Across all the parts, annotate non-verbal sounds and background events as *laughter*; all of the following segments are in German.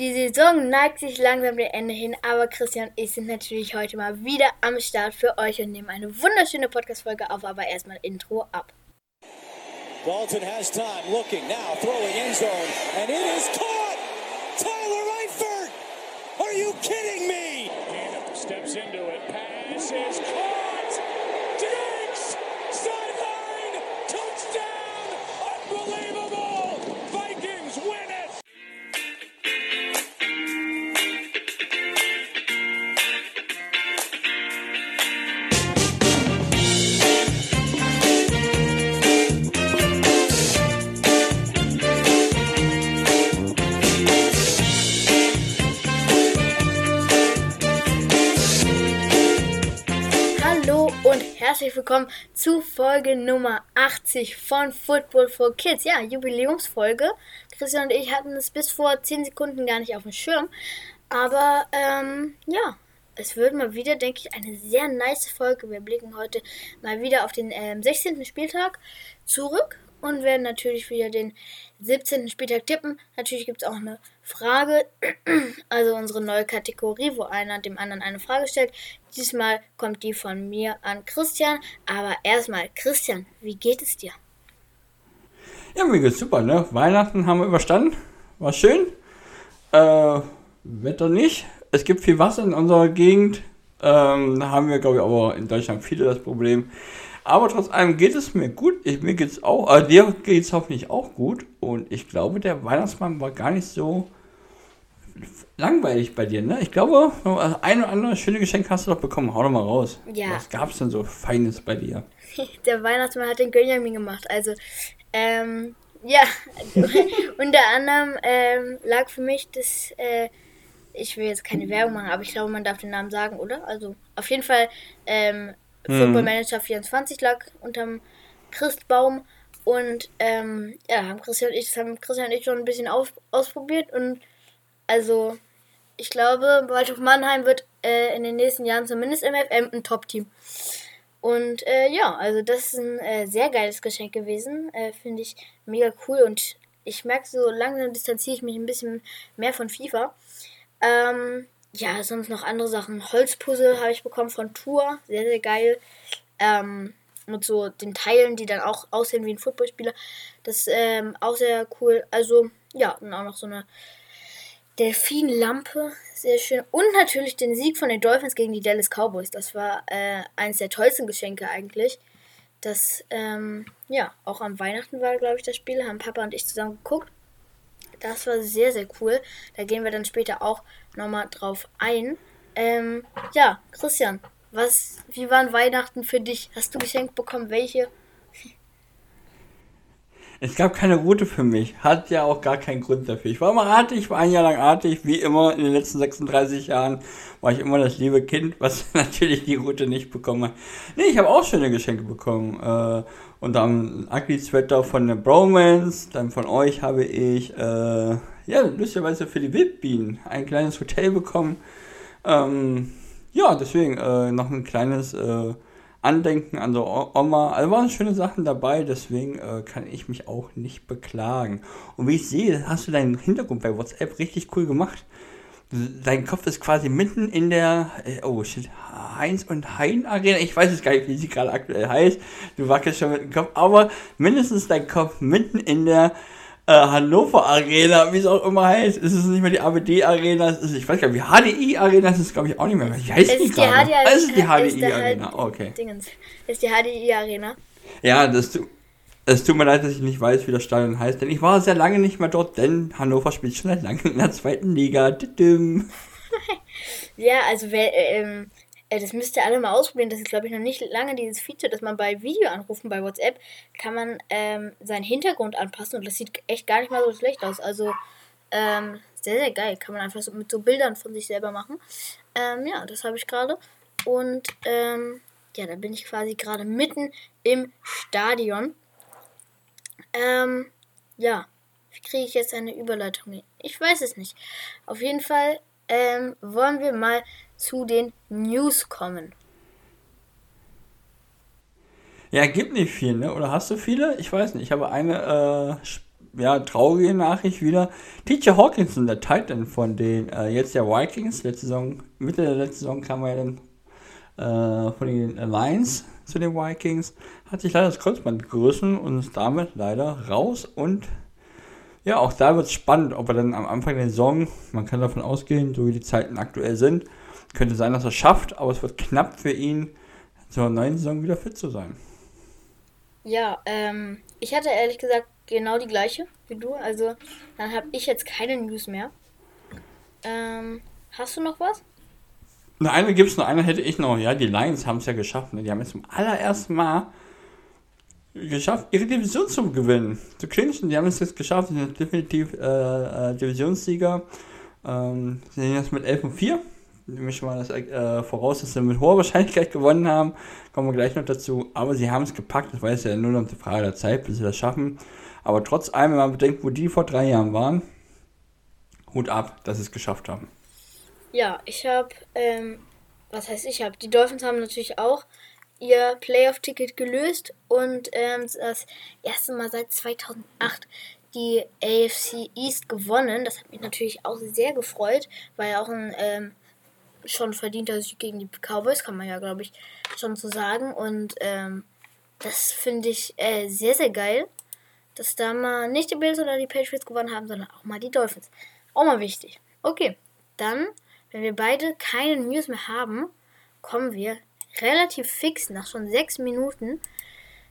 Die Saison neigt sich langsam dem Ende hin, aber Christian und ich sind natürlich heute mal wieder am Start für euch und nehmen eine wunderschöne Podcast-Folge auf, aber erstmal Intro ab. Dalton has time, looking now, throwing end zone, and it is caught! Tyler Eifert! Are you kidding me? steps into it, pass is caught! Herzlich willkommen zu Folge Nummer 80 von Football for Kids. Ja, Jubiläumsfolge. Christian und ich hatten es bis vor 10 Sekunden gar nicht auf dem Schirm. Aber ähm, ja, es wird mal wieder, denke ich, eine sehr nice Folge. Wir blicken heute mal wieder auf den ähm, 16. Spieltag zurück und werden natürlich wieder den 17. Spieltag tippen. Natürlich gibt es auch eine Frage, *clears throat* also unsere neue Kategorie, wo einer dem anderen eine Frage stellt. Diesmal kommt die von mir an Christian. Aber erstmal, Christian, wie geht es dir? Ja, mir geht's super, ne? Weihnachten haben wir überstanden. War schön. Äh, Wetter nicht. Es gibt viel Wasser in unserer Gegend. Ähm, da haben wir, glaube ich, aber in Deutschland viele das Problem. Aber trotz allem geht es mir gut. Ich, mir geht's auch, äh, dir geht's hoffentlich auch gut. Und ich glaube, der Weihnachtsmann war gar nicht so langweilig bei dir, ne? Ich glaube, ein oder andere schöne Geschenk hast du doch bekommen. Hau doch mal raus. Ja. Was gab's denn so Feines bei dir? *laughs* Der Weihnachtsmann hat den Gönjamin gemacht. Also, ähm, ja, *laughs* unter anderem ähm, lag für mich das, äh, ich will jetzt keine Werbung machen, aber ich glaube, man darf den Namen sagen, oder? Also, auf jeden Fall, ähm, Football Manager 24 lag unterm Christbaum und, ähm, ja, haben Christian und ich, das haben Christian und ich schon ein bisschen auf, ausprobiert und, also, ich glaube, Waldhof Mannheim wird äh, in den nächsten Jahren zumindest im FM ein Top-Team. Und äh, ja, also das ist ein äh, sehr geiles Geschenk gewesen. Äh, Finde ich mega cool und ich merke so langsam distanziere ich mich ein bisschen mehr von FIFA. Ähm, ja, sonst noch andere Sachen. Holzpuzzle habe ich bekommen von Tour. Sehr, sehr geil. Ähm, mit so den Teilen, die dann auch aussehen wie ein Footballspieler. Das ist ähm, auch sehr cool. Also, ja, und auch noch so eine Delfinlampe, sehr schön. Und natürlich den Sieg von den Dolphins gegen die Dallas Cowboys. Das war äh, eines der tollsten Geschenke eigentlich. Das, ähm, ja, auch am Weihnachten war, glaube ich, das Spiel. Haben Papa und ich zusammen geguckt. Das war sehr, sehr cool. Da gehen wir dann später auch nochmal drauf ein. Ähm, ja, Christian, was, wie waren Weihnachten für dich? Hast du geschenkt bekommen? Welche? Es gab keine Route für mich. Hat ja auch gar keinen Grund dafür. Ich war immer artig, war ein Jahr lang artig. Wie immer in den letzten 36 Jahren war ich immer das liebe Kind, was *laughs* natürlich die Route nicht bekommen hat. Nee, ich habe auch schöne Geschenke bekommen. Äh, und dann Ugly Sweater von den Bromans. Dann von euch habe ich, äh, ja, lustigerweise für die Wildbienen ein kleines Hotel bekommen. Ähm, ja, deswegen äh, noch ein kleines äh, Andenken an so Oma. Also waren schöne Sachen dabei, deswegen äh, kann ich mich auch nicht beklagen. Und wie ich sehe, hast du deinen Hintergrund bei WhatsApp richtig cool gemacht. Dein Kopf ist quasi mitten in der, äh, oh shit, Heinz und Hein Arena. Ich weiß es gar nicht, wie sie gerade aktuell heißt. Du wackelst schon mit dem Kopf, aber mindestens dein Kopf mitten in der äh, Hannover Arena, wie es auch immer heißt. Es ist nicht mehr die ABD Arena, es ist, ich weiß gar nicht, wie HDI Arena ist es, glaube ich, auch nicht mehr. Wie heißt Es die ist die gerade? HDI Ah, Es ist die ist HDI der Arena, okay. Dingens. Das ist die HDI Arena. Ja, das, tu- es tut mir leid, dass ich nicht weiß, wie das Stadion heißt, denn ich war sehr lange nicht mehr dort, denn Hannover spielt schon seit langem in der zweiten Liga. *laughs* Ja, also äh, ähm, äh, das müsst ihr alle mal ausprobieren. Das ist, glaube ich, noch nicht lange dieses Feature, dass man bei Videoanrufen bei WhatsApp kann man ähm, seinen Hintergrund anpassen und das sieht echt gar nicht mal so schlecht aus. Also ähm, sehr, sehr geil. Kann man einfach so mit so Bildern von sich selber machen. Ähm, ja, das habe ich gerade. Und ähm, ja, da bin ich quasi gerade mitten im Stadion. Ähm, ja, wie kriege ich jetzt eine Überleitung? Ich weiß es nicht. Auf jeden Fall ähm, wollen wir mal zu den News kommen. Ja, gibt nicht viel, ne? Oder hast du viele? Ich weiß nicht. Ich habe eine äh, ja, traurige Nachricht wieder. TJ Hawkinson, der Titan von den, äh, jetzt der Vikings, letzte Saison, Mitte der letzten Saison kam er dann äh, von den Lions zu den Vikings, hat sich leider das Kreuzband gerissen und ist damit leider raus und ja, auch da wird es spannend, ob er dann am Anfang der Saison, man kann davon ausgehen, so wie die Zeiten aktuell sind, könnte sein, dass er es schafft, aber es wird knapp für ihn, zur neuen Saison wieder fit zu sein. Ja, ähm, ich hatte ehrlich gesagt genau die gleiche wie du. Also dann habe ich jetzt keine News mehr. Ähm, hast du noch was? Eine, eine gibt es noch, eine hätte ich noch. Ja, die Lions haben es ja geschafft. Ne? Die haben jetzt zum allerersten Mal geschafft, ihre Division zu gewinnen. Zu clinchen. Die haben es jetzt geschafft. Sie sind definitiv äh, äh, Divisionssieger. Ähm, sie sind jetzt mit 11 und 4 nehme ich mal das äh, voraus, dass sie mit hoher Wahrscheinlichkeit gewonnen haben. Kommen wir gleich noch dazu. Aber sie haben es gepackt. Das war jetzt ja nur noch eine Frage der Zeit, bis sie das schaffen. Aber trotz allem, wenn man bedenkt, wo die vor drei Jahren waren, Hut ab, dass sie es geschafft haben. Ja, ich habe, ähm, was heißt ich habe? Die Dolphins haben natürlich auch ihr Playoff-Ticket gelöst und ähm, das erste Mal seit 2008 die AFC East gewonnen. Das hat mich natürlich auch sehr gefreut, weil ja auch ein ähm, schon verdienter Sieg gegen die Cowboys, kann man ja, glaube ich, schon so sagen. Und ähm, das finde ich äh, sehr, sehr geil, dass da mal nicht die Bills oder die Patriots gewonnen haben, sondern auch mal die Dolphins. Auch mal wichtig. Okay, dann, wenn wir beide keine News mehr haben, kommen wir relativ fix, nach schon sechs Minuten,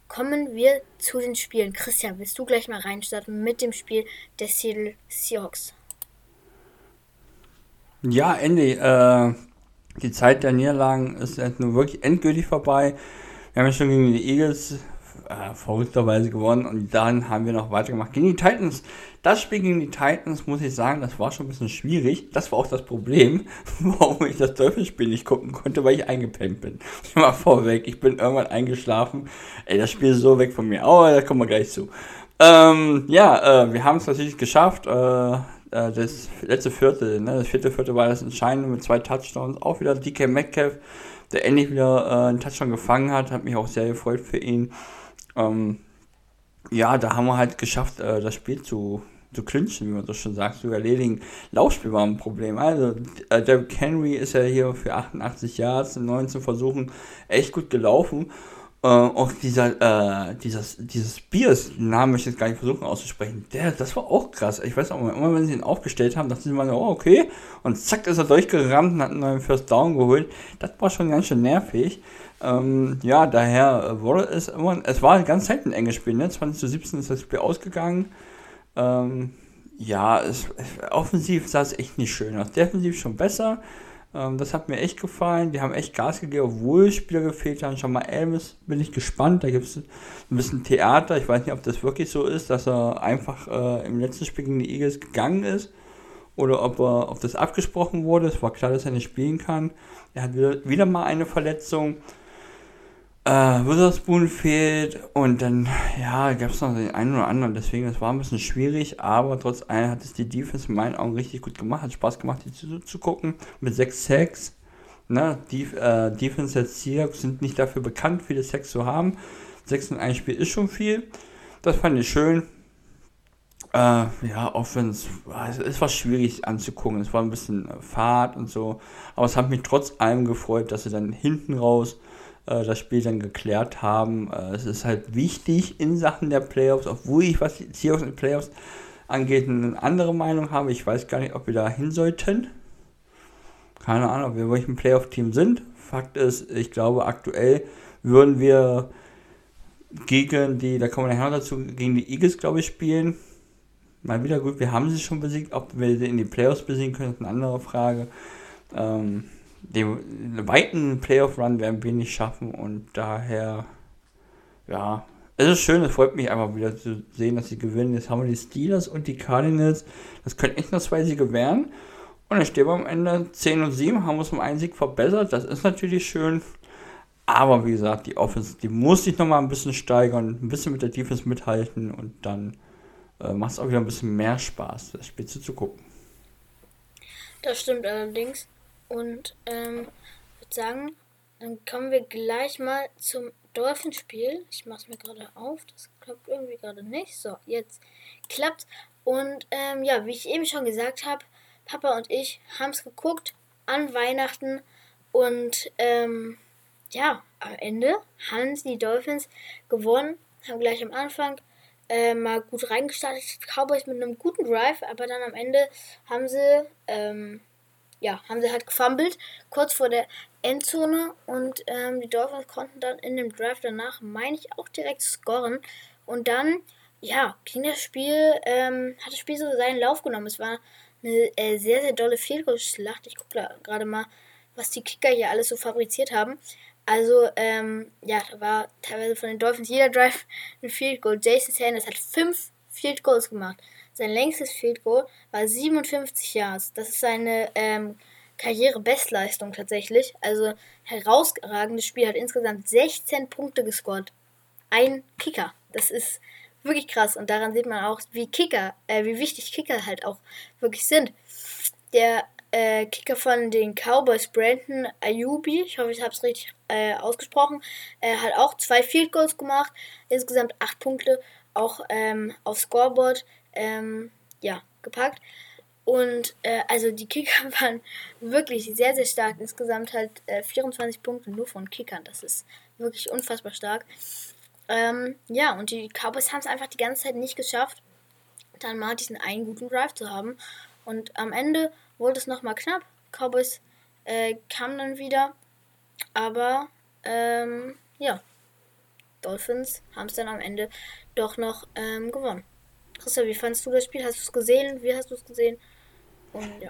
kommen wir zu den Spielen. Christian, willst du gleich mal reinstarten mit dem Spiel der Seattle Seahawks? Ja, Andy, äh, die Zeit der Niederlagen ist jetzt nur wirklich endgültig vorbei. Wir haben ja schon gegen die Eagles äh, verrückterweise gewonnen und dann haben wir noch weitergemacht gegen die Titans. Das Spiel gegen die Titans, muss ich sagen, das war schon ein bisschen schwierig. Das war auch das Problem, *laughs* warum ich das Teufelsspiel nicht gucken konnte, weil ich eingepennt bin. *laughs* Ich war vorweg, ich bin irgendwann eingeschlafen. Ey, das Spiel ist so weg von mir. Aber da kommen wir gleich zu. Ähm, ja, äh, wir haben es natürlich geschafft. Äh, äh, das letzte Viertel, ne, das vierte Viertel war das entscheidende mit zwei Touchdowns. Auch wieder DK Metcalf, der endlich wieder äh, einen Touchdown gefangen hat, hat mich auch sehr gefreut für ihn. Ähm, ja, da haben wir halt geschafft, äh, das Spiel zu, zu clinchen, wie man so schon sagt, zu erledigen. Laufspiel war ein Problem. Also, äh, Derrick Henry ist ja hier für 88 Yards in 19 Versuchen echt gut gelaufen. Äh, auch dieser, äh, dieses, dieses den Namen möchte ich jetzt gar nicht versuchen auszusprechen, der, das war auch krass. Ich weiß auch immer, wenn sie ihn aufgestellt haben, dachten sie mal, oh, okay. Und zack, ist er durchgerammt und hat einen neuen First Down geholt. Das war schon ganz schön nervig. Ähm, ja, daher wurde es immer, es war ganz Zeit ein enges Spiel, ne? 20 zu 17 ist das Spiel ausgegangen. Ähm, ja, es, offensiv sah es echt nicht schön aus. Defensiv schon besser. Ähm, das hat mir echt gefallen. Die haben echt Gas gegeben, obwohl Spieler gefehlt haben. Schon mal Elvis bin ich gespannt. Da gibt es ein bisschen Theater. Ich weiß nicht, ob das wirklich so ist, dass er einfach äh, im letzten Spiel gegen die Eagles gegangen ist. Oder ob, er, ob das abgesprochen wurde. Es war klar, dass er nicht spielen kann. Er hat wieder, wieder mal eine Verletzung äh, Witherspoon fehlt und dann, ja, gab es noch den einen oder anderen, deswegen, das war ein bisschen schwierig, aber trotz allem hat es die Defense in meinen Augen richtig gut gemacht, hat Spaß gemacht, die zu, zu gucken, mit sechs Sacks, ne, die, äh, Defense der Seahawks sind nicht dafür bekannt, viele Sacks zu haben, sechs in einem Spiel ist schon viel, das fand ich schön, äh, ja, Offense, es war schwierig anzugucken, es war ein bisschen Fahrt und so, aber es hat mich trotz allem gefreut, dass sie dann hinten raus äh, das Spiel dann geklärt haben. Äh, es ist halt wichtig in Sachen der Playoffs, obwohl ich, was die Seahawks in den Playoffs angeht, eine andere Meinung habe. Ich weiß gar nicht, ob wir da hin sollten. Keine Ahnung, ob wir wirklich ein Playoff-Team sind. Fakt ist, ich glaube, aktuell würden wir gegen die, da kommen wir nachher dazu, gegen die Eagles, glaube ich, spielen. Mal wieder gut, wir haben sie schon besiegt. Ob wir sie in die Playoffs besiegen können, ist eine andere Frage. Ähm, den weiten Playoff-Run werden wir nicht schaffen und daher, ja, es ist schön, es freut mich einfach wieder zu sehen, dass sie gewinnen. Jetzt haben wir die Steelers und die Cardinals. Das können echt nur zwei Siege werden. Und dann stehen wir am Ende 10 und 7, haben uns um einen Sieg verbessert. Das ist natürlich schön. Aber wie gesagt, die Offense, die muss sich nochmal ein bisschen steigern, ein bisschen mit der Defense mithalten und dann äh, macht es auch wieder ein bisschen mehr Spaß, das Spiel zu gucken. Das stimmt allerdings. Und ähm, würde sagen, dann kommen wir gleich mal zum Dolphinspiel. Ich mache es mir gerade auf, das klappt irgendwie gerade nicht. So, jetzt klappt. Und ähm, ja, wie ich eben schon gesagt habe, Papa und ich haben es geguckt an Weihnachten und ähm, ja, am Ende haben die Dolphins gewonnen, haben gleich am Anfang äh, mal gut reingestartet. Cowboys mit einem guten Drive, aber dann am Ende haben sie, ähm, ja, haben sie halt gefummelt, kurz vor der Endzone und ähm, die Dolphins konnten dann in dem Drive danach, meine ich, auch direkt scoren und dann, ja, ging das Spiel, ähm, hat das Spiel so seinen Lauf genommen. Es war eine äh, sehr, sehr dolle Fehlschlacht. Ich gucke gerade mal, was die Kicker hier alles so fabriziert haben. Also, ähm, ja, da war teilweise von den Dolphins jeder Drive *laughs* ein Field Goal. Jason Sanders hat fünf Field Goals gemacht. Sein längstes Field Goal war 57 Yards. Das ist seine ähm, Karrierebestleistung tatsächlich. Also herausragendes Spiel. Hat insgesamt 16 Punkte gescored. Ein Kicker. Das ist wirklich krass. Und daran sieht man auch, wie Kicker, äh, wie wichtig Kicker halt auch wirklich sind. Der äh, Kicker von den Cowboys, Brandon Ayubi, ich hoffe, ich habe es richtig äh, ausgesprochen, äh, hat auch zwei Field Goals gemacht, insgesamt acht Punkte auch ähm, auf Scoreboard ähm, ja, gepackt. Und äh, also die Kicker *laughs* waren wirklich sehr, sehr stark. Insgesamt halt äh, 24 Punkte nur von Kickern. Das ist wirklich unfassbar stark. Ähm, ja, und die Cowboys haben es einfach die ganze Zeit nicht geschafft, dann mal diesen einen guten Drive zu haben. Und am Ende wurde es nochmal knapp. Cowboys äh, kamen dann wieder. Aber ähm, ja, Dolphins haben es dann am Ende doch noch ähm, gewonnen. Christoph, wie fandest du das Spiel? Hast du es gesehen? Wie hast du es gesehen? Und ja.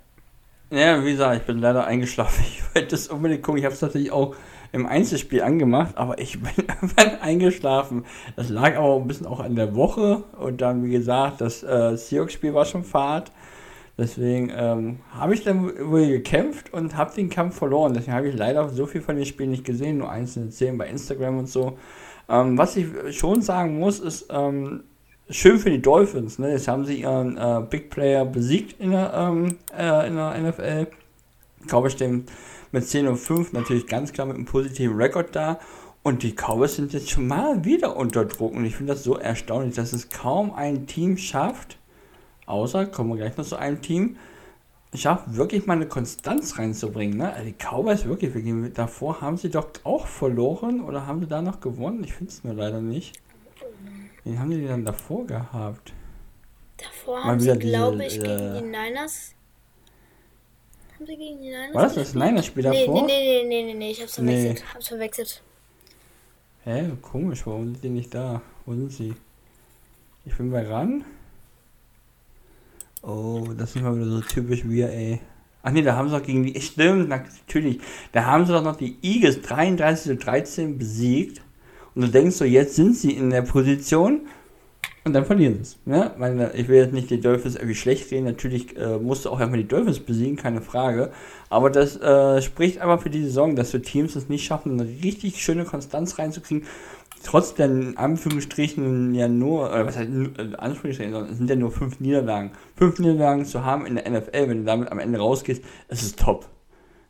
Ja, wie gesagt, ich bin leider eingeschlafen. *laughs* Ich wollte es unbedingt gucken. Ich habe es natürlich auch im Einzelspiel angemacht, aber ich *laughs* bin irgendwann eingeschlafen. Das lag aber ein bisschen auch an der Woche und dann, wie gesagt, das äh, Seahawks-Spiel war schon Fahrt. Deswegen ähm, habe ich dann wohl gekämpft und habe den Kampf verloren. Deswegen habe ich leider so viel von den Spielen nicht gesehen, nur einzelne Szenen bei Instagram und so. Ähm, was ich schon sagen muss, ist ähm, schön für die Dolphins. Ne? Jetzt haben sie ihren äh, Big Player besiegt in der, ähm, äh, in der NFL. Cowboys stehen mit 10 und 5 natürlich ganz klar mit einem positiven Rekord da. Und die Cowboys sind jetzt schon mal wieder unter Druck. Und ich finde das so erstaunlich, dass es kaum ein Team schafft, Außer, kommen wir gleich noch zu einem Team, schafft wirklich mal eine Konstanz reinzubringen. Ne? Also die Cowboys wirklich, davor haben sie doch auch verloren oder haben sie da noch gewonnen? Ich finde es nur leider nicht. Wie haben die dann davor gehabt? Davor haben sie, glaube ich, äh, gegen die Niners. Haben sie gegen die Niners? War das das Niners-Spiel davor? Nee, nee, nee, nee, nee, nee, ich hab's verwechselt. Nee. Hab's verwechselt. Hä, komisch, warum sind die nicht da? Wo sind sie? Ich bin bei ran. Oh, das ist mal wieder so typisch wir, ey. Ach nee, da haben sie doch gegen die. Stimmt, natürlich. Da haben sie doch noch die Eagles 33 zu 13 besiegt. Und du denkst so, jetzt sind sie in der Position. Und dann verlieren sie es. Ne? Meine, ich will jetzt nicht die Dolphins irgendwie schlecht reden. Natürlich äh, musst du auch erstmal die Dolphins besiegen, keine Frage. Aber das äh, spricht aber für die Saison, dass wir Teams es nicht schaffen, eine richtig schöne Konstanz reinzukriegen trotz der in Anführungsstrichen ja nur, oder was heißt äh, Anführungsstrichen, es sind ja nur fünf Niederlagen. Fünf Niederlagen zu haben in der NFL, wenn du damit am Ende rausgehst, ist es top.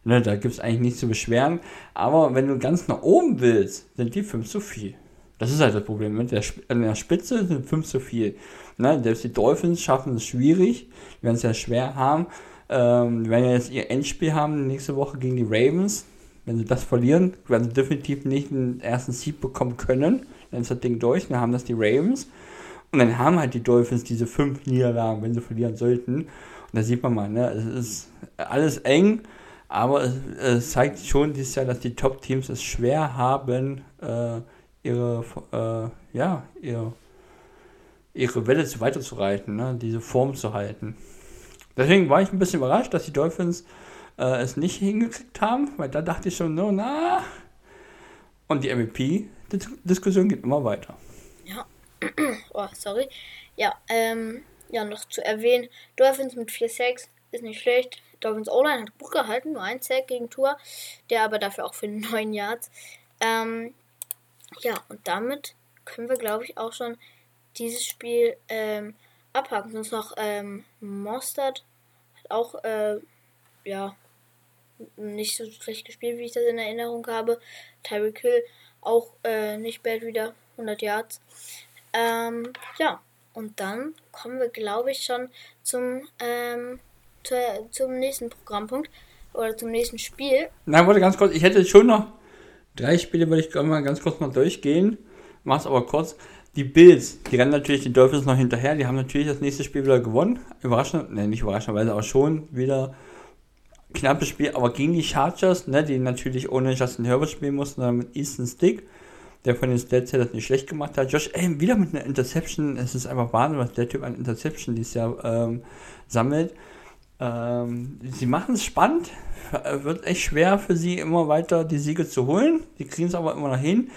Ne, da gibt es eigentlich nichts zu beschweren. Aber wenn du ganz nach oben willst, sind die fünf zu viel. Das ist halt das Problem. Mit der, an der Spitze sind fünf zu viel. Ne, selbst die Dolphins schaffen es schwierig. Die werden es ja schwer haben. Ähm, die jetzt ihr Endspiel haben nächste Woche gegen die Ravens. Wenn sie das verlieren, werden sie definitiv nicht den ersten Seed bekommen können. Dann ist das Ding durch, dann haben das die Ravens. Und dann haben halt die Dolphins diese fünf Niederlagen, wenn sie verlieren sollten. Und da sieht man mal, ne, es ist alles eng, aber es, es zeigt schon dieses Jahr, dass die Top-Teams es schwer haben, äh, ihre, äh, ja, ihre, ihre Welle zu weiterzureiten, ne, diese Form zu halten. Deswegen war ich ein bisschen überrascht, dass die Dolphins äh, es nicht hingekriegt haben, weil da dachte ich schon, no, na. Und die MVP-Diskussion geht immer weiter. Ja. *clears throat* oh, sorry. Ja, ähm, ja, noch zu erwähnen, Dolphins mit 4 Sacks ist nicht schlecht. Dolphins O-Line hat gut gehalten, nur ein Sack gegen Tour, der aber dafür auch für *laughs* 9 Yards. Ähm, ja, und damit können wir, glaube ich, auch schon dieses Spiel ähm, abhaken. Sonst noch ähm, Mostert hat auch, äh, ja, nicht so schlecht gespielt, wie ich das in Erinnerung habe. Tyreek Hill auch äh, nicht bad wieder, 100 Yards. Ähm, ja, und dann kommen wir, glaube ich, schon zum, ähm, zu, zum nächsten Programmpunkt oder zum nächsten Spiel. Nein, warte ganz kurz, ich hätte schon noch drei Spiele, würde ich mal ganz kurz mal durchgehen. Mach's aber kurz. Die Bills, die rennen natürlich die Dolphins noch hinterher. Die haben natürlich das nächste Spiel wieder gewonnen. Überraschend, ne, nicht überraschenderweise, aber schon wieder knappes Spiel. Aber gegen die Chargers, ne, die natürlich ohne Justin Herbert spielen mussten, sondern mit Easton Stick, der von den Stats her das nicht schlecht gemacht hat. Josh Allen wieder mit einer Interception. Es ist einfach Wahnsinn, was der Typ an Interception dieses Jahr ähm, sammelt. Ähm, sie machen es spannend. Wird echt schwer für sie, immer weiter die Siege zu holen. Die kriegen es aber immer noch hin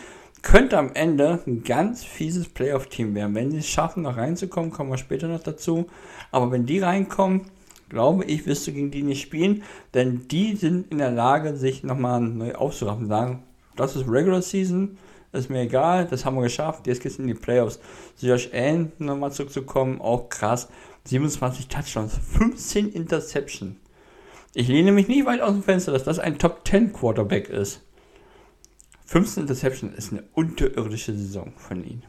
könnte am Ende ein ganz fieses Playoff-Team werden. Wenn sie es schaffen, noch reinzukommen, kommen wir später noch dazu. Aber wenn die reinkommen, glaube ich, wirst du gegen die nicht spielen, denn die sind in der Lage, sich nochmal neu aufzuraffen. Sagen, das ist Regular Season, ist mir egal, das haben wir geschafft, jetzt geht es in die Playoffs. Josh Allen nochmal zurückzukommen, auch krass. 27 Touchdowns, 15 Interception. Ich lehne mich nicht weit aus dem Fenster, dass das ein Top 10 Quarterback ist. 15 Interception ist eine unterirdische Saison von ihm.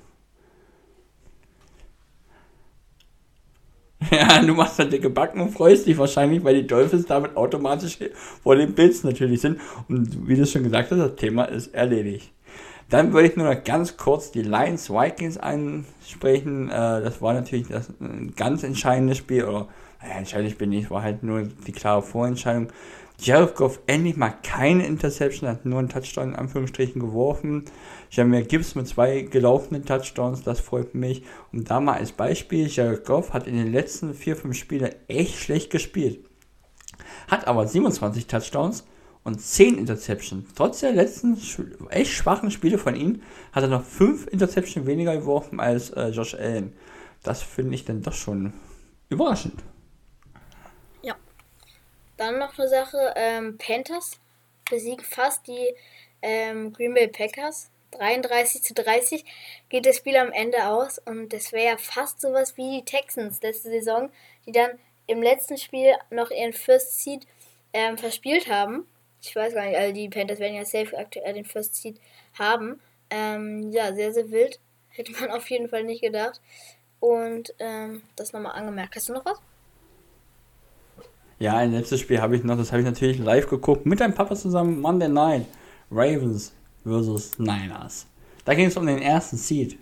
*laughs* Ja, du machst halt dicke Backen und freust dich wahrscheinlich, weil die Dolphins damit automatisch vor den Bills natürlich sind. Und wie du schon gesagt hast, das Thema ist erledigt. Dann würde ich nur noch ganz kurz die Lions Vikings ansprechen. Äh, das war natürlich das, ein ganz entscheidendes Spiel, oder naja, entscheidendes Spiel nicht, war halt nur die klare Vorentscheidung. Jared Goff endlich mal keine Interception, hat nur einen Touchdown in Anführungsstrichen geworfen. Jamir Gibbs mit zwei gelaufenen Touchdowns, das freut mich. Und da mal als Beispiel, Jared Goff hat in den letzten vier, fünf Spielen echt schlecht gespielt. Hat aber 27 Touchdowns und 10 Interceptions. Trotz der letzten echt schwachen Spiele von ihm hat er noch 5 Interceptions weniger geworfen als äh, Josh Allen. Das finde ich dann doch schon überraschend. Dann noch eine Sache, ähm, Panthers besiegen fast die ähm, Green Bay Packers. 33 zu 30 geht das Spiel am Ende aus und das wäre ja fast sowas wie die Texans letzte Saison, die dann im letzten Spiel noch ihren First Seed ähm, verspielt haben. Ich weiß gar nicht, also die Panthers werden ja safe aktuell den First Seed haben. Ähm, ja, sehr, sehr wild. *laughs* Hätte man auf jeden Fall nicht gedacht. Und ähm, das nochmal angemerkt. Hast du noch was? Ja, ein letztes Spiel habe ich noch, das habe ich natürlich live geguckt, mit deinem Papa zusammen, Monday Night, Ravens versus Niners. Da ging es um den ersten Seed.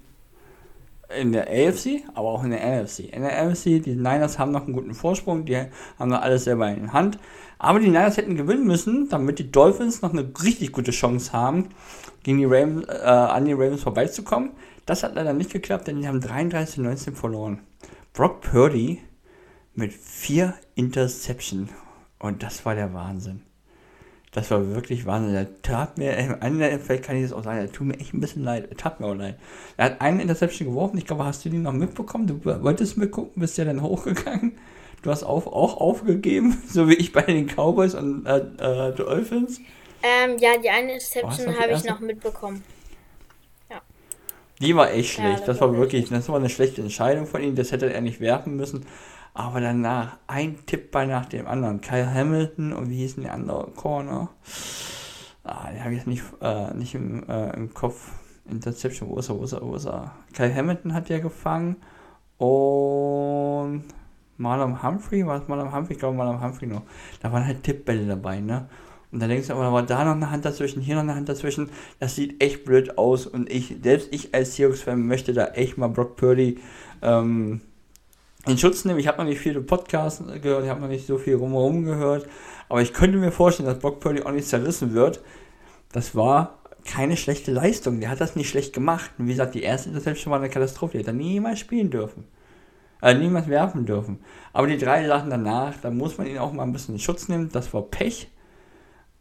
In der AFC, aber auch in der NFC. In der AFC, die Niners haben noch einen guten Vorsprung, die haben noch alles selber in Hand. Aber die Niners hätten gewinnen müssen, damit die Dolphins noch eine richtig gute Chance haben, gegen die Ravens, äh, an die Ravens vorbeizukommen. Das hat leider nicht geklappt, denn die haben 33-19 verloren. Brock Purdy mit vier Interception. Und das war der Wahnsinn. Das war wirklich Wahnsinn. Der tat mir, vielleicht kann ich das auch sagen, der tut mir echt ein bisschen leid. Er tat mir auch leid. Er hat eine Interception geworfen. Ich glaube, hast du die noch mitbekommen? Du wolltest mitgucken, bist ja dann hochgegangen. Du hast auf, auch aufgegeben, *laughs* so wie ich bei den Cowboys und äh, äh, Dolphins. Ähm, ja, die eine Interception habe ich noch mitbekommen. Ja. Die war echt schlecht. Ja, das, das war wirklich, das war eine schlechte Entscheidung von ihm. Das hätte er nicht werfen müssen. Aber danach ein Tippball nach dem anderen. Kyle Hamilton und wie hieß denn der andere Corner? Ah, den habe ich jetzt nicht, äh, nicht im, äh, im Kopf. Interception, wo ist er, wo ist er, wo ist er? Kyle Hamilton hat ja gefangen und Marlon Humphrey, war es Marlon Humphrey? Ich glaube Marlon Humphrey noch. Da waren halt Tippbälle dabei, ne? Und dann denkst du aber, da war da noch eine Hand dazwischen, hier noch eine Hand dazwischen. Das sieht echt blöd aus und ich, selbst ich als Seahawks-Fan möchte da echt mal Brock Purdy ähm, in Schutz nehmen. Ich habe noch nicht viele Podcasts gehört, ich habe noch nicht so viel rumherum gehört, aber ich könnte mir vorstellen, dass Brock Purdy auch nicht zerrissen wird. Das war keine schlechte Leistung. Der hat das nicht schlecht gemacht. Und wie gesagt, die erste Interception war eine Katastrophe. Die hätte niemals spielen dürfen. Also niemals werfen dürfen. Aber die drei Sachen danach, da muss man ihn auch mal ein bisschen in Schutz nehmen. Das war Pech.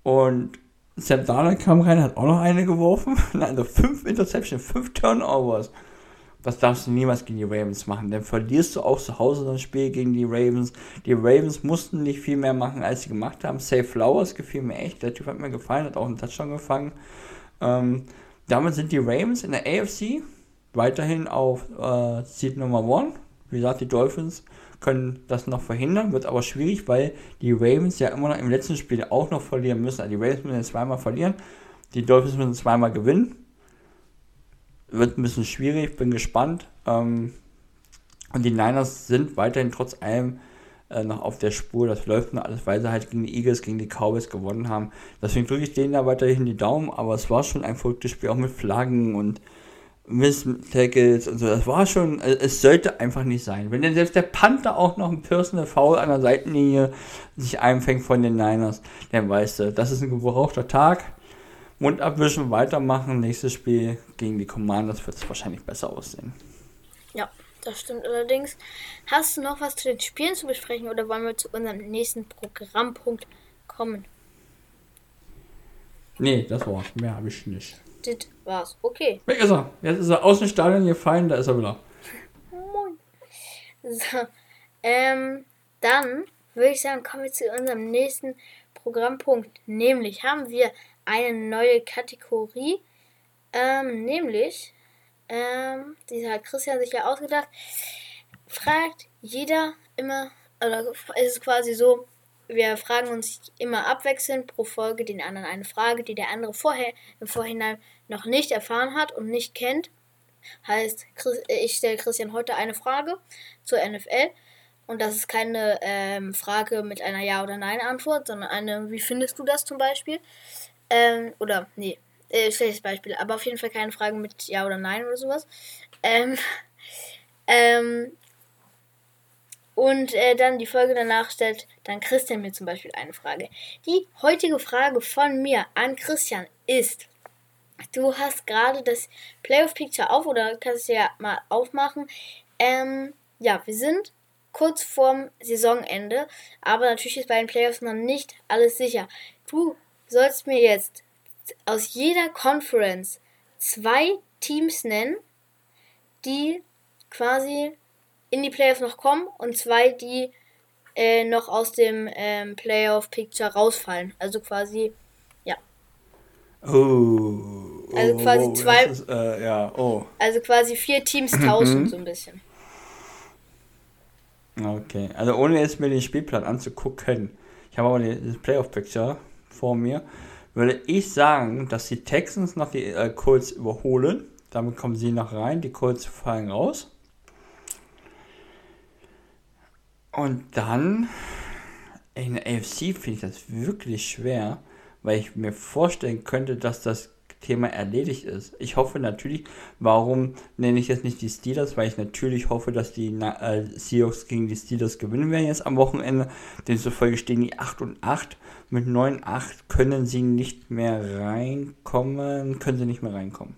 Und Sam Darnold kam rein, hat auch noch eine geworfen. *laughs* Also fünf Interceptions, fünf Turnovers. Das darfst du niemals gegen die Ravens machen. Dann verlierst du auch zu Hause das Spiel gegen die Ravens. Die Ravens mussten nicht viel mehr machen, als sie gemacht haben. Safe Flowers gefiel mir echt. Der Typ hat mir gefallen, hat auch einen Touchdown gefangen. Ähm, damit sind die Ravens in der AFC weiterhin auf äh, Seed Nummer 1. Wie gesagt, die Dolphins können das noch verhindern, wird aber schwierig, weil die Ravens ja immer noch im letzten Spiel auch noch verlieren müssen. Also die Ravens müssen zweimal verlieren, die Dolphins müssen zweimal gewinnen wird ein bisschen schwierig, bin gespannt. Ähm, und die Niners sind weiterhin trotz allem äh, noch auf der Spur. Das läuft noch alles, weil sie halt gegen die Eagles, gegen die Cowboys gewonnen haben. Deswegen drücke ich denen da weiterhin die Daumen, aber es war schon ein verrücktes Spiel, auch mit Flaggen und Miss Tackles und so. Das war schon, äh, es sollte einfach nicht sein. Wenn denn selbst der Panther auch noch ein Personal Foul an der Seitenlinie sich einfängt von den Niners, dann weißt du, das ist ein gebrauchter Tag. Mund abwischen, weitermachen. Nächstes Spiel gegen die Commanders wird es wahrscheinlich besser aussehen. Ja, das stimmt allerdings. Hast du noch was zu den Spielen zu besprechen oder wollen wir zu unserem nächsten Programmpunkt kommen? Nee, das war's. Mehr habe ich nicht. Das war's. Okay. Weg ist er. Jetzt ist er aus dem Stadion gefallen, da ist er wieder. Moin. So, ähm, dann würde ich sagen, kommen wir zu unserem nächsten Programmpunkt. Nämlich haben wir eine neue Kategorie. Ähm, nämlich, ähm, die hat Christian sich ja ausgedacht, fragt jeder immer, oder ist es quasi so, wir fragen uns immer abwechselnd pro Folge den anderen eine Frage, die der andere vorher im Vorhinein noch nicht erfahren hat und nicht kennt. Heißt, ich stelle Christian heute eine Frage zur NFL und das ist keine ähm, Frage mit einer Ja- oder Nein-Antwort, sondern eine, wie findest du das zum Beispiel? Ähm, oder, nee, äh, schlechtes Beispiel, aber auf jeden Fall keine Frage mit Ja oder Nein oder sowas. Ähm, *laughs* ähm, und äh, dann die Folge danach stellt dann Christian mir zum Beispiel eine Frage. Die heutige Frage von mir an Christian ist, du hast gerade das Playoff Picture auf oder kannst du ja mal aufmachen. Ähm, ja, wir sind kurz vorm Saisonende, aber natürlich ist bei den Playoffs noch nicht alles sicher. Du sollst mir jetzt aus jeder Conference zwei Teams nennen, die quasi in die Playoffs noch kommen und zwei, die äh, noch aus dem ähm, Playoff-Picture rausfallen. Also quasi, ja. Oh. Also quasi oh, zwei. Ist, äh, ja, oh. Also quasi vier Teams *clears throat* tauschen, so ein bisschen. Okay, also ohne jetzt mir den Spielplan anzugucken, ich habe aber das Playoff-Picture vor mir, würde ich sagen, dass die Texans noch die äh, Colts überholen. Damit kommen sie noch rein, die Colts fallen raus. Und dann in der AFC finde ich das wirklich schwer, weil ich mir vorstellen könnte, dass das Thema erledigt ist. Ich hoffe natürlich, warum nenne ich jetzt nicht die Steelers, weil ich natürlich hoffe, dass die äh, Seahawks gegen die Steelers gewinnen werden jetzt am Wochenende. Demzufolge stehen die 8 und 8. Mit 9 und 8 können sie nicht mehr reinkommen, können sie nicht mehr reinkommen.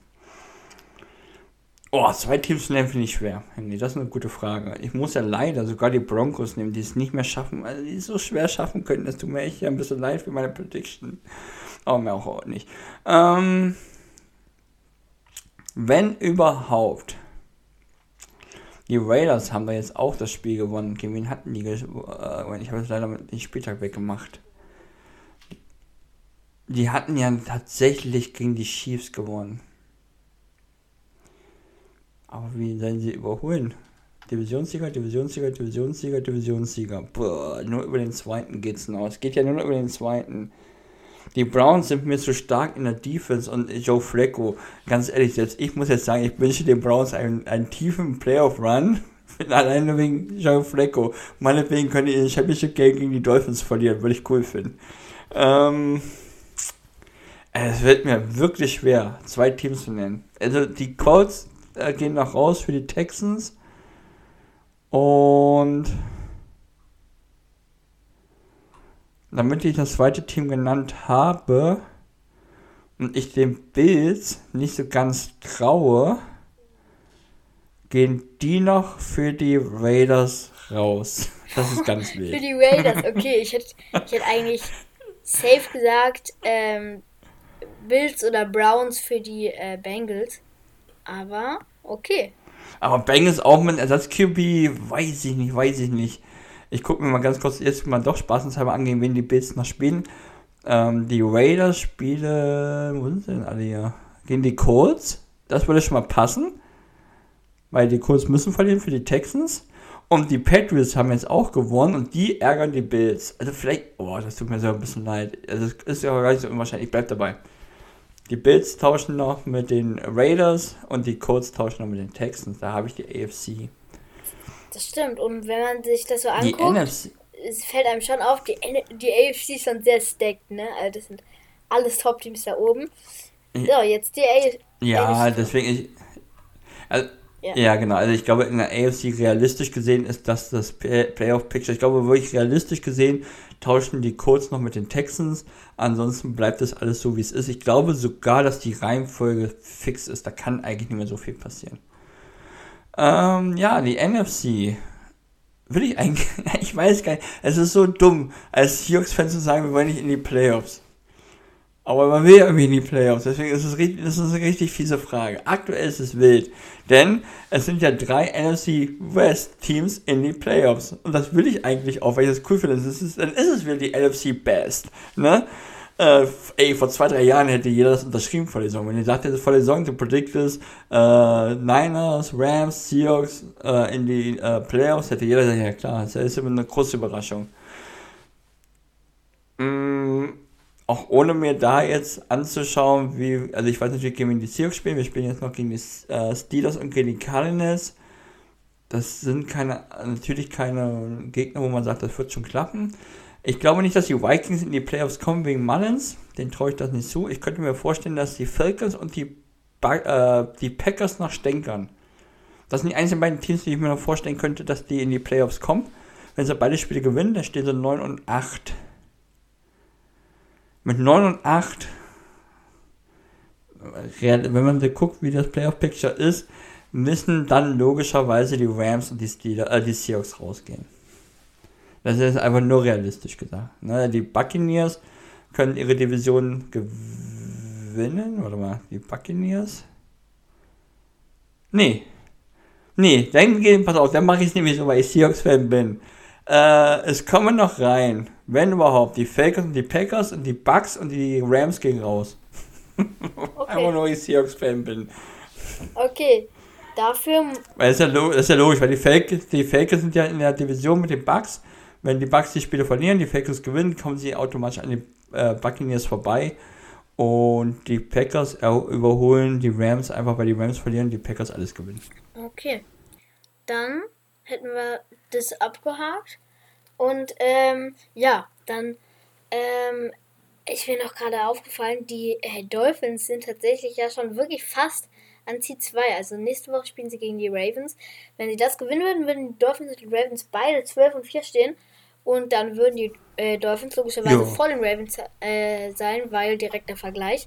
Oh, zwei Teams zu nennen finde ich schwer. Nee, das ist eine gute Frage. Ich muss ja leider sogar die Broncos nehmen, die es nicht mehr schaffen, also die es so schwer schaffen könnten. Das tut mir echt ein bisschen leid für meine Prediction. Aber mir auch nicht. Ähm, wenn überhaupt. Die Raiders haben da jetzt auch das Spiel gewonnen. Gegen wen hatten die? Äh, ich habe es leider mit dem Spieltag weggemacht. Die hatten ja tatsächlich gegen die Chiefs gewonnen. Aber wie sollen sie überholen? Divisionssieger, Divisionssieger, Divisionssieger, Divisionssieger. Boah, nur über den zweiten geht's noch. Es geht ja nur über den zweiten. Die Browns sind mir zu stark in der Defense und Joe Flacco, ganz ehrlich, selbst ich muss jetzt sagen, ich wünsche den Browns einen, einen tiefen Playoff-Run. *laughs* Alleine wegen Joe Flacco. Meinetwegen können die in Championship Game gegen die Dolphins verlieren, würde ich cool finden. Ähm, es wird mir wirklich schwer, zwei Teams zu nennen. Also die Colts äh, gehen noch raus für die Texans. Und damit ich das zweite Team genannt habe und ich den Bills nicht so ganz traue, gehen die noch für die Raiders raus. *laughs* Das ist ganz wild. für die Raiders, okay. Ich hätte, ich hätte eigentlich safe gesagt, ähm, Bills oder Browns für die äh, Bengals. Aber okay. Aber Bengals auch mit Ersatz-QB, weiß ich nicht, weiß ich nicht. Ich gucke mir mal ganz kurz jetzt mal doch spaßenshalber an, gegen wen die Bills noch spielen. Ähm, die Raiders spielen, wo sind sie denn alle hier? Gegen die Colts. Das würde schon mal passen. Weil die Colts müssen verlieren für die Texans. Und die Patriots haben jetzt auch gewonnen und die ärgern die Bills. Also vielleicht, oh, das tut mir so ein bisschen leid. Also das ist ja gar nicht so unwahrscheinlich. Ich bleib dabei. Die Bills tauschen noch mit den Raiders und die Colts tauschen noch mit den Texans. Da habe ich die AFC. Das stimmt. Und wenn man sich das so anguckt, die NFC. es fällt einem schon auf, die, die AFC ist schon sehr stacked, ne? Also das sind alles Top-Teams da oben. So, jetzt die AFC. Ja, deswegen ich. Also, ja. ja. genau. Also ich glaube, in der AFC realistisch gesehen ist das das Playoff-Picture. Ich glaube, wirklich realistisch gesehen tauschen die Colts noch mit den Texans. Ansonsten bleibt das alles so, wie es ist. Ich glaube sogar, dass die Reihenfolge fix ist. Da kann eigentlich nicht mehr so viel passieren. Ähm, ja, die NFC. Will ich eigentlich, *laughs* ich weiß gar nicht. Es ist so dumm, als Seahawks-Fan zu sagen, wir wollen nicht in die Playoffs. Aber man will irgendwie in die Playoffs, deswegen ist es richtig, das ist eine richtig fiese Frage. Aktuell ist es wild, denn es sind ja drei NFC West Teams in die Playoffs. Und das will ich eigentlich auch, weil ich das cool finde. Ist, dann ist es wieder die NFC Best, ne? Äh, ey, vor zwei, drei Jahren hätte jeder das unterschrieben vor der Saison. Wenn ihr sagt, vor der Saison, du prediktest äh, Niners, Rams, Seahawks äh, in die äh, Playoffs, hätte jeder gesagt, ja klar, das ist immer eine große Überraschung. Mm auch ohne mir da jetzt anzuschauen, wie, also ich weiß natürlich, gegen die Seahawks spielen, wir spielen jetzt noch gegen die äh, Steelers und gegen die Cardinals. Das sind keine, natürlich keine Gegner, wo man sagt, das wird schon klappen. Ich glaube nicht, dass die Vikings in die Playoffs kommen wegen Mullins. Den traue ich das nicht zu. Ich könnte mir vorstellen, dass die Falcons und die, äh, die Packers noch stänkern. Das sind die einzigen beiden Teams, die ich mir noch vorstellen könnte, dass die in die Playoffs kommen. Wenn sie beide Spiele gewinnen, dann stehen sie 9 und 8 mit 9 und 8, wenn man so guckt, wie das Playoff-Picture ist, müssen dann logischerweise die Rams und die, Steelers, äh, die Seahawks rausgehen. Das ist einfach nur realistisch gesagt. Ne? Die Buccaneers können ihre Division gewinnen. Warte mal, die Buccaneers? Nee. Nee, dann gehen, pass auf, dann mache ich es nämlich so, weil ich Seahawks-Fan bin. Äh, es kommen noch rein, wenn überhaupt, die Falcons und die Packers und die Bucks und die Rams gehen raus. *laughs* Okay. Einfach nur, weil ich Seahawks-Fan bin. Okay, dafür. Weil das, ist ja, das ist ja logisch, weil die Falcons, die Falcons sind ja in der Division mit den Bucks. Wenn die Bucks die Spiele verlieren, die Falcons gewinnen, kommen sie automatisch an die äh, Buccaneers vorbei. Und die Packers überholen die Rams einfach, weil die Rams verlieren, die Packers alles gewinnen. Okay. Dann hätten wir das abgehakt. Und ähm, ja, dann ähm, ist mir noch gerade aufgefallen, die äh, Dolphins sind tatsächlich ja schon wirklich fast an Ziel 2. Also nächste Woche spielen sie gegen die Ravens. Wenn sie das gewinnen würden, würden die Dolphins und die Ravens beide 12 und 4 stehen. Und dann würden die äh, Dolphins logischerweise jo. vor den Ravens äh, sein, weil direkter Vergleich.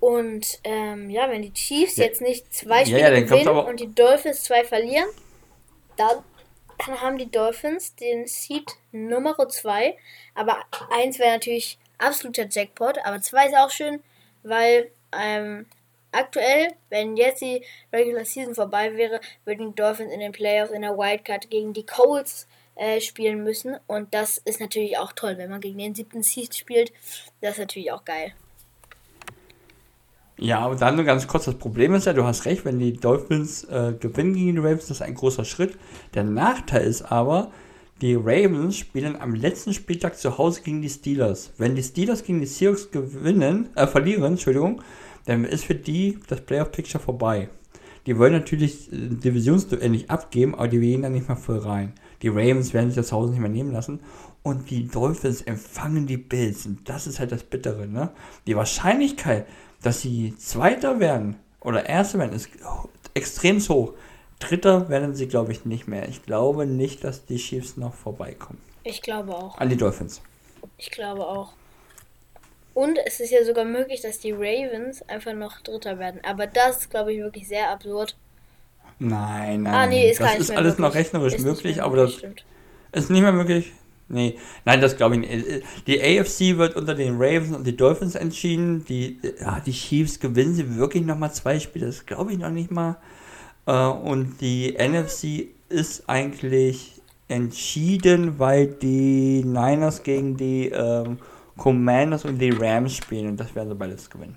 Und ähm, ja, wenn die Chiefs ja. jetzt nicht zwei Spiele ja, ja, gewinnen und die Dolphins zwei verlieren, dann haben die Dolphins den Seed Nummer 2. Aber 1 wäre natürlich absoluter Jackpot. Aber 2 ist auch schön, weil ähm, aktuell, wenn jetzt die Regular Season vorbei wäre, würden die Dolphins in den Playoffs in der Wildcard gegen die Colts äh, spielen müssen. Und das ist natürlich auch toll, wenn man gegen den siebten Seed spielt. Das ist natürlich auch geil. Ja, und dann nur ganz kurz, das Problem ist ja, du hast recht, wenn die Dolphins äh, gewinnen gegen die Ravens, das ist ein großer Schritt. Der Nachteil ist aber, die Ravens spielen am letzten Spieltag zu Hause gegen die Steelers. Wenn die Steelers gegen die Seahawks gewinnen, äh, verlieren, Entschuldigung, dann ist für die das Playoff-Picture vorbei. Die wollen natürlich äh, Divisionsduell nicht abgeben, aber die gehen dann nicht mehr voll rein. Die Ravens werden sich das Haus nicht mehr nehmen lassen. Und die Dolphins empfangen die Bills. Und das ist halt das Bittere, ne? Die Wahrscheinlichkeit, dass sie Zweiter werden oder Erster werden, ist extrem hoch. Dritter werden sie, glaube ich, nicht mehr. Ich glaube nicht, dass die Chiefs noch vorbeikommen. Ich glaube auch. An die Dolphins. Ich glaube auch. Und es ist ja sogar möglich, dass die Ravens einfach noch Dritter werden. Aber das ist, glaube ich, wirklich sehr absurd. Nein, nein. Ah, nee, ist das ist alles möglich. noch rechnerisch möglich, möglich, aber das stimmt. ist nicht mehr möglich. Nee, nein, das glaube ich nicht. Die AFC wird unter den Ravens und die Dolphins entschieden. Die, ja, die Chiefs gewinnen sie wirklich nochmal zwei Spiele, das glaube ich noch nicht mal. Äh, und die NFC ist eigentlich entschieden, weil die Niners gegen die ähm, Commanders und die Rams spielen und das werden sie beides gewinnen.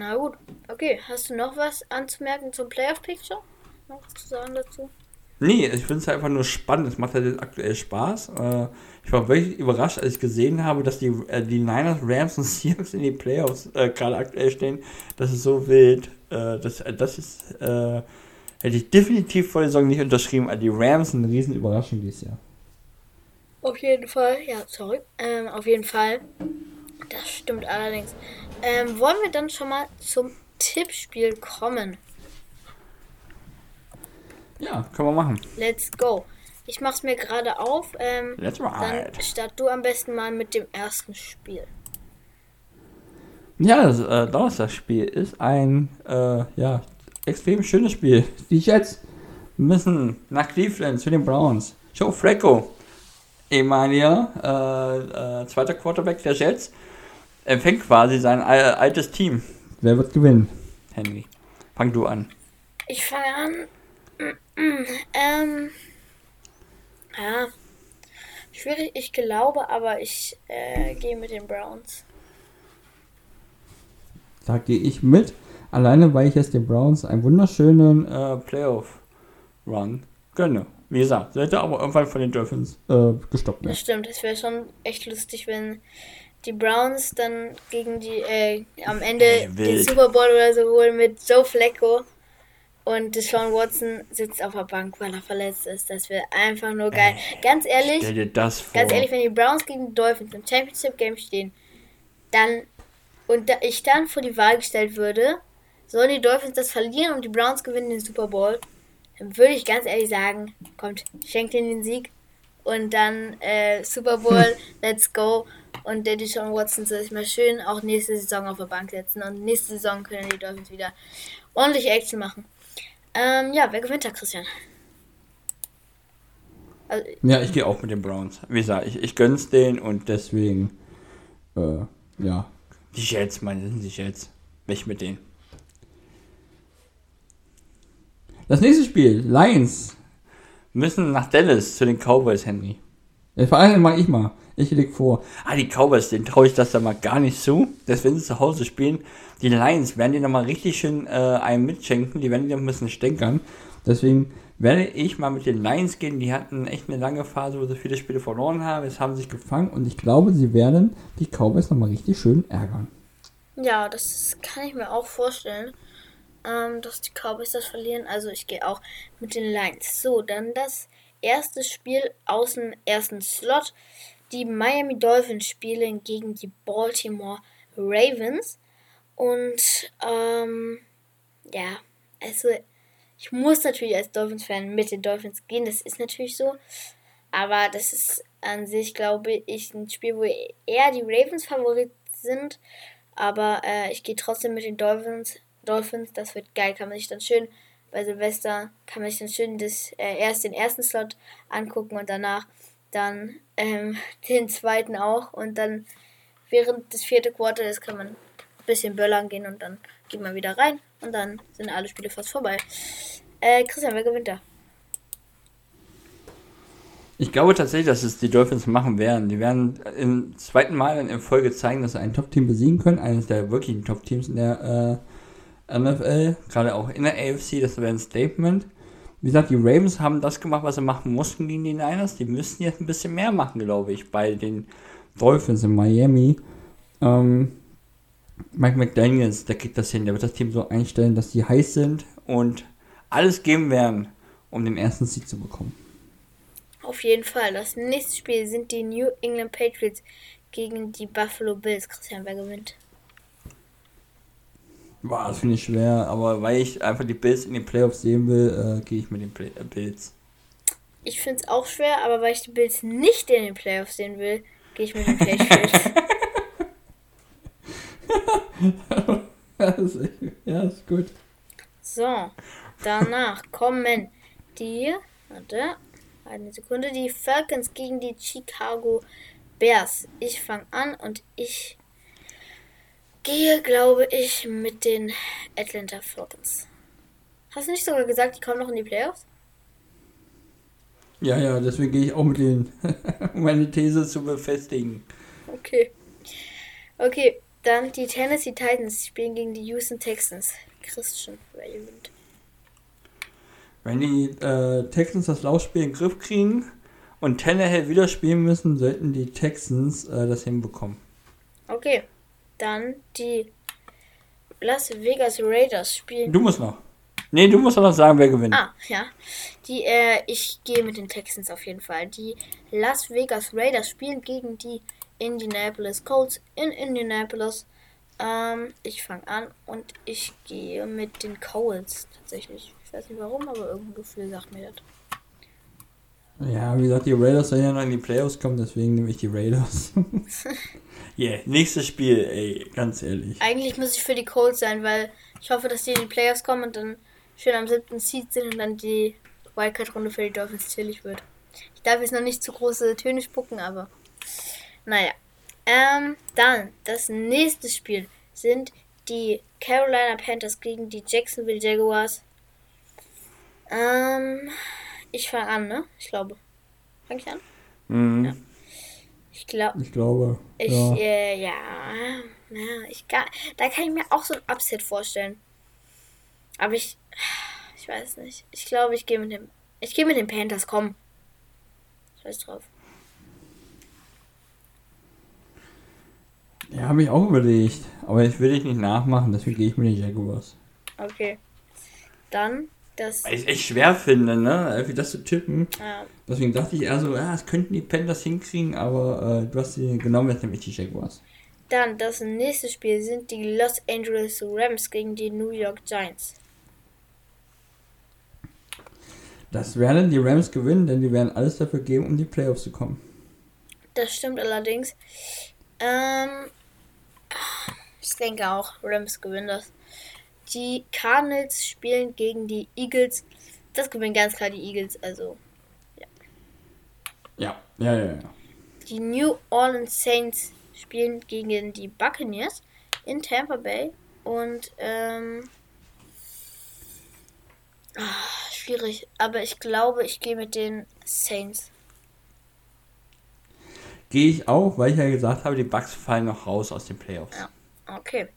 Na gut, okay. Hast du noch was anzumerken zum Playoff-Picture? Noch zu sagen dazu? Nee, ich finde es halt einfach nur spannend. Es macht halt aktuell Spaß. Äh, ich war wirklich überrascht, als ich gesehen habe, dass die, äh, die Niners, Rams und Seahawks in die Playoffs äh, gerade aktuell stehen. Das ist so wild. Äh, das, das ist, äh, hätte ich definitiv vor der Saison nicht unterschrieben. Also die Rams sind eine riesen Überraschung dieses Jahr. Auf jeden Fall, ja, sorry. Ähm, auf jeden Fall. Das stimmt allerdings. Ähm, wollen wir dann schon mal zum Tippspiel kommen? Ja, können wir machen. Let's go. Ich mach's mir gerade auf. Ähm, Let's ride. Dann start du am besten mal mit dem ersten Spiel. Ja, das äh, Donnerstagsspiel ist ein äh, ja, extrem schönes Spiel. Die Jets müssen nach Cleveland zu den Browns. Joe Flacco, ehemaliger äh, äh, zweiter Quarterback der Jets, empfängt quasi sein altes Team. Wer wird gewinnen? Henry, fang du an. Ich fange an. ähm, ja, schwierig, ich glaube, aber ich äh, gehe mit den Browns. Da gehe ich mit. Alleine, weil ich jetzt den Browns einen wunderschönen äh, Playoff-Run gönne. Wie gesagt, sollte aber irgendwann von den Dolphins äh, gestoppt werden. Das stimmt, es wäre schon echt lustig, wenn die Browns dann gegen die, äh, am Ende hey, den Super Bowl oder so holen mit Joe Flacco. Und Deshaun Watson sitzt auf der Bank, weil er verletzt ist. Das wäre einfach nur geil. Ey, ganz ehrlich, stell dir das vor. ganz ehrlich, wenn die Browns gegen die Dolphins im Championship Game stehen, dann und da ich dann vor die Wahl gestellt würde, sollen die Dolphins das verlieren und die Browns gewinnen den Super Bowl, dann würde ich ganz ehrlich sagen, kommt, schenkt ihnen den Sieg und dann äh, Super Bowl, *laughs* let's go. Und der Deshaun Watson soll sich mal schön auch nächste Saison auf der Bank setzen und nächste Saison können die Dolphins wieder ordentliche Action machen. Ähm, ja, wer gewinnt da, Christian? Also, ja, ich gehe auch mit den Browns. Wie gesagt, ich, ich gönn's denen und deswegen, äh, ja. Die Jets, meine, sind die Jets. Weg mit denen. Das nächste Spiel, Lions, müssen nach Dallas zu den Cowboys, Henry. Ja, vor allem mache ich mal. Ich leg vor. Ah, die Cowboys, denen traue ich das da mal gar nicht zu. Dass wenn sie zu Hause spielen, die Lions werden die nochmal richtig schön äh, einem mitschenken. Die werden die ein bisschen stänkern. Deswegen werde ich mal mit den Lions gehen. Die hatten echt eine lange Phase, wo sie viele Spiele verloren haben. Jetzt haben sie sich gefangen und ich glaube, sie werden die Cowboys nochmal richtig schön ärgern. Ja, das kann ich mir auch vorstellen, ähm, dass die Cowboys das verlieren. Also ich gehe auch mit den Lions. So, dann das erste Spiel aus dem ersten Slot. Die Miami Dolphins spielen gegen die Baltimore Ravens. Und ähm, ja, also ich muss natürlich als Dolphins-Fan mit den Dolphins gehen, das ist natürlich so. Aber das ist an sich, glaube ich, ein Spiel, wo eher die Ravens Favorit sind. Aber äh, ich gehe trotzdem mit den Dolphins. Dolphins, das wird geil, kann man sich dann schön bei Silvester, kann man sich dann schön das, äh, erst den ersten Slot angucken und danach dann ähm, den zweiten auch. Und dann während des vierten Quartals kann man ein bisschen böllern gehen und dann geht man wieder rein. Und dann sind alle Spiele fast vorbei. Äh, Christian, wer gewinnt da? Ich glaube tatsächlich, dass es die Dolphins machen werden. Die werden im zweiten Mal in Folge zeigen, dass sie ein Top-Team besiegen können. Eines der wirklichen Top-Teams in der äh, NFL, gerade auch in der AFC. Das wäre ein Statement. Wie gesagt, die Ravens haben das gemacht, was sie machen mussten gegen die Niners. Die müssten jetzt ein bisschen mehr machen, glaube ich, bei den Dolphins in Miami. Ähm, Mike McDaniels, der kriegt das hin. Der wird das Team so einstellen, dass die heiß sind und alles geben werden, um den ersten Sieg zu bekommen. Auf jeden Fall. Das nächste Spiel sind die New England Patriots gegen die Buffalo Bills. Christian, wer gewinnt? Boah, das finde ich schwer, aber weil ich einfach die Bills in den Playoffs sehen will, äh, gehe ich mit den Play äh, Bills. Ich finde es auch schwer, aber weil ich die Bills nicht in den Playoffs sehen will, gehe ich mit den Patriots. *laughs* *laughs* ja, ist, ja, ist gut. So, danach kommen die, warte, eine Sekunde, die Falcons gegen die Chicago Bears. Ich fange an und ich gehe, glaube ich, mit den Atlanta Falcons. Hast du nicht sogar gesagt, die kommen noch in die Playoffs? Ja, ja, deswegen gehe ich auch mit denen, *laughs* um meine These zu befestigen. Okay. Okay, dann die Tennessee Titans spielen gegen die Houston Texans. Christian, gewinnt? Wenn die äh, Texans das Laufspiel in den Griff kriegen und Tannehill wieder spielen müssen, sollten die Texans äh, das hinbekommen. Okay, dann die Las Vegas Raiders spielen. Du musst noch. Nee, du musst noch sagen, wer gewinnt. Ah, ja. Die, äh, ich gehe mit den Texans auf jeden Fall. Die Las Vegas Raiders spielen gegen die Indianapolis Colts in Indianapolis. Ähm, ich fange an und ich gehe mit den Colts tatsächlich. Ich weiß nicht warum, aber irgendein Gefühl sagt mir das. Ja, wie gesagt, die Raiders sollen ja noch in die Playoffs kommen, deswegen nehme ich die Raiders. *laughs* yeah, nächstes Spiel, ey, ganz ehrlich. Eigentlich muss ich für die Colts sein, weil ich hoffe, dass die in die Playoffs kommen und dann schön am siebten Seed sind und dann die Wildcard-Runde für die Dolphins chillig wird. Ich darf jetzt noch nicht zu große Töne spucken, aber naja. Ähm, dann, das nächste Spiel sind die Carolina Panthers gegen die Jacksonville Jaguars. Ähm, ich fange an, ne? Ich glaube. Fange ich an? Mhm. Ja. Ich glaube. Ich glaube. Ich, ja. Äh, ja. ja ich kann, da kann ich mir auch so ein Upset vorstellen. Aber ich. Ich weiß nicht. Ich glaube, ich gehe mit dem. Ich gehe mit den Panthers, komm. Scheiß drauf. Ja, habe ich auch überlegt. Aber ich will dich nicht nachmachen, deswegen gehe ich mit den Jaguars. Okay. Dann das. Weil ich es echt schwer finde, ne? Irgendwie das zu tippen. Ja, Deswegen dachte ich eher so, ja, es könnten die Panthers hinkriegen, aber äh, du hast sie genommen, jetzt nämlich die Jaguars. dann das nächste Spiel sind die Los Angeles Rams gegen die New York Giants. Das werden die Rams gewinnen, denn die werden alles dafür geben, um die Playoffs zu kommen. Das stimmt allerdings. Ähm, ich denke auch, Rams gewinnen das. Die Cardinals spielen gegen die Eagles. Das gewinnen ganz klar die Eagles. Also Ja, ja, ja, ja. die New Orleans Saints spielen gegen die Buccaneers in Tampa Bay. Und ähm, ah, schwierig. Aber ich glaube, ich gehe mit den Saints. Gehe ich auch, weil ich ja gesagt habe, die Bucks fallen noch raus aus den Playoffs. Ja. Okay.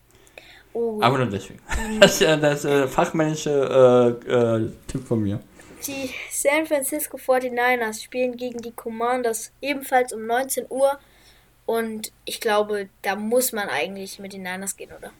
Oh, Aber nur deswegen. Das ist das äh, fachmännische äh, äh, Tipp von mir. Die San Francisco 49ers spielen gegen die Commanders ebenfalls um 19 Uhr. Und ich glaube, da muss man eigentlich mit den Niners gehen, oder?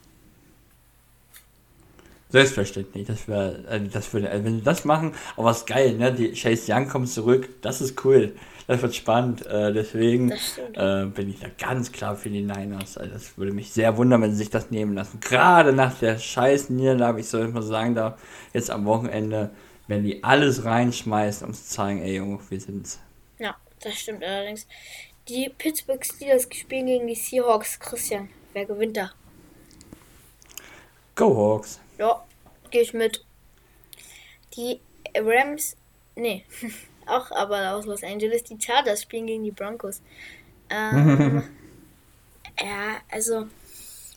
Selbstverständlich. Das wäre, äh, das würde, also wenn sie das machen, aber was geil, ne? Die Chase Young kommt zurück. Das ist cool. Das wird spannend. Äh, deswegen äh, bin ich da ganz klar für die Niners. Also das würde mich sehr wundern, wenn sie sich das nehmen lassen. Gerade nach der scheiß Niederlage, ich soll mal sagen, da jetzt am Wochenende, wenn die alles reinschmeißen, um zu zeigen, ey Junge, wir sind's. Ja, das stimmt allerdings. Die Pittsburgh Steelers spielen gegen die Seahawks. Christian, wer gewinnt da? Go Hawks. Ja, gehe ich mit. Die Rams, nee, *laughs* auch aber aus Los Angeles. Die Chargers spielen gegen die Broncos. Ähm, *laughs* ja, also,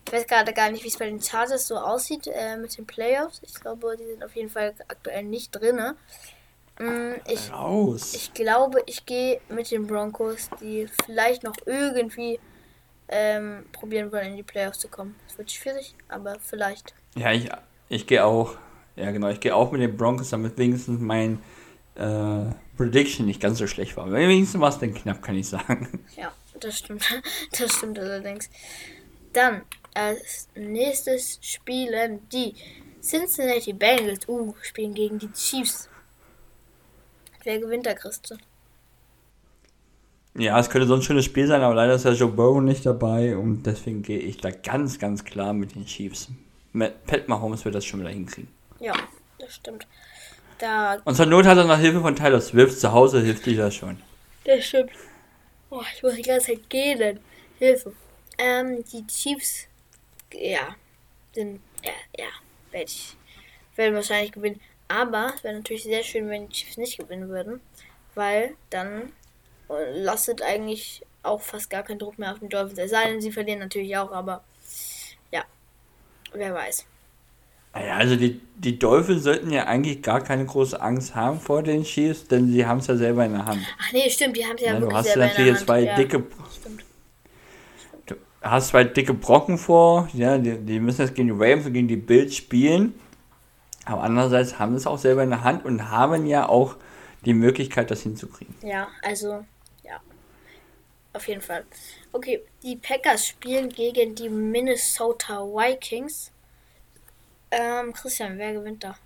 ich weiß gerade gar nicht, wie es bei den Chargers so aussieht äh, mit den Playoffs. Ich glaube, die sind auf jeden Fall aktuell nicht drin. Mm, ich, Raus. ich glaube, ich gehe mit den Broncos, die vielleicht noch irgendwie ähm, probieren wollen, in die Playoffs zu kommen. Das wird schwierig, aber vielleicht. Ja, ich, ich gehe auch. Ja, genau. Ich gehe auch mit den Broncos, damit wenigstens mein äh, Prediction nicht ganz so schlecht war. Wenigstens war es denn knapp, kann ich sagen. Ja, das stimmt. *laughs* Das stimmt allerdings. Dann als nächstes spielen die Cincinnati Bengals. Uh, spielen gegen die Chiefs. Wer gewinnt da, Christian? Ja, es könnte so ein schönes Spiel sein, aber leider ist ja Joe Burrow nicht dabei und deswegen gehe ich da ganz, ganz klar mit den Chiefs. Mit Pat Mahomes wird das schon wieder hinkriegen. Ja, das stimmt. Da, Und zur Not hat er noch Hilfe von Tyler Swift. Zu Hause hilft das schon. das stimmt. Oh, ich muss die ganze Zeit gehen. Hilfe. Ähm, die Chiefs, ja, sind, ja, ja, werde ich, werden wahrscheinlich gewinnen. Aber es wäre natürlich sehr schön, wenn die Chiefs nicht gewinnen würden, weil dann lastet eigentlich auch fast gar kein Druck mehr auf den Dolphins. Es sei denn, sie verlieren natürlich auch, aber ja, wer weiß. Naja, also die, die Dolphins sollten ja eigentlich gar keine große Angst haben vor den Chiefs, denn sie haben es ja selber in der Hand. Ach nee, stimmt, die haben es ja, Ja, du wirklich hast selber in natürlich der Hand. zwei ja, dicke, Stimmt. du hast zwei dicke Brocken vor, ja, die, die müssen jetzt gegen die Rams und gegen die Bills spielen. Aber andererseits haben sie es auch selber in der Hand und haben ja auch die Möglichkeit, das hinzukriegen. Ja, also. Auf jeden Fall. Okay, die Packers spielen gegen die Minnesota Vikings. Ähm, Christian, wer gewinnt da?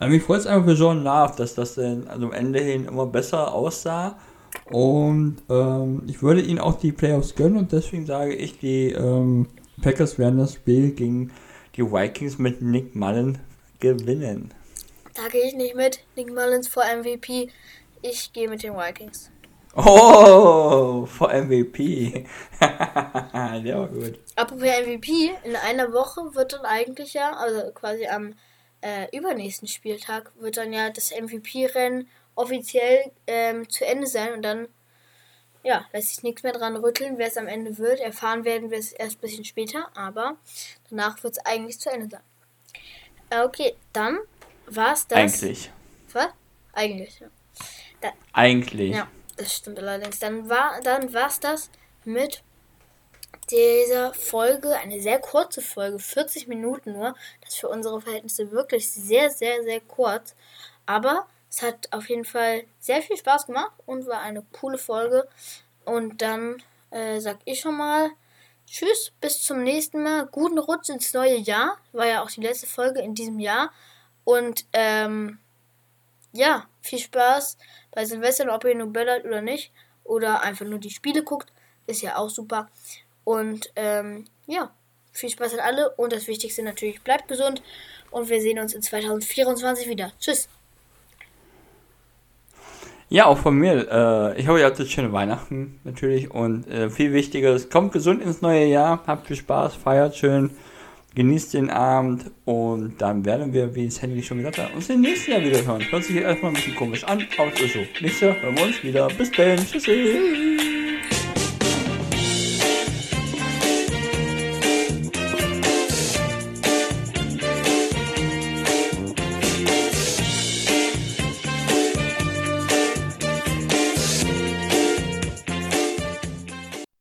Ja, mich freut es einfach für John Love, dass das dann also am Ende hin immer besser aussah. Und ähm, ich würde ihnen auch die Playoffs gönnen und deswegen sage ich, die ähm, Packers werden das Spiel gegen die Vikings mit Nick Mullen gewinnen. Da gehe ich nicht mit. Nick Mullins vor MVP. Ich gehe mit den Vikings. Oh, vor MVP. Der war gut. Apropos MVP, in einer Woche wird dann eigentlich ja, also quasi am äh, übernächsten Spieltag, wird dann ja das MVP-Rennen offiziell ähm, zu Ende sein und dann, ja, lässt sich nichts mehr dran rütteln, wer es am Ende wird. Erfahren werden wir es erst ein bisschen später, aber danach wird es eigentlich zu Ende sein. Äh, okay, dann war es das. Eigentlich. Was? Eigentlich, ja. Da, Eigentlich. ja, das stimmt allerdings. Dann war dann war's das mit dieser Folge, eine sehr kurze Folge, 40 Minuten nur. Das ist für unsere Verhältnisse wirklich sehr, sehr, sehr kurz. Aber es hat auf jeden Fall sehr viel Spaß gemacht und war eine coole Folge. Und dann äh, sag ich schon mal Tschüss, bis zum nächsten Mal. Guten Rutsch ins neue Jahr. War ja auch die letzte Folge in diesem Jahr. Und ähm, ja, viel Spaß bei Silvester, ob ihr nur böllert oder nicht. Oder einfach nur die Spiele guckt. Ist ja auch super. Und ähm, ja, viel Spaß an alle. Und das Wichtigste natürlich, bleibt gesund. Und wir sehen uns in 2024 wieder. Tschüss. Ja, auch von mir. Äh, ich hoffe, ihr hattet schöne Weihnachten natürlich. Und äh, viel wichtiger ist, kommt gesund ins neue Jahr, habt viel Spaß, feiert schön, genießt den Abend und dann werden wir, wie es Henry schon gesagt hat, uns im nächsten Jahr wieder hören. Hört sich erstmal ein bisschen komisch an, aber ist so. Nächstes Jahr hören wir uns wieder. Bis dann. Tschüssi.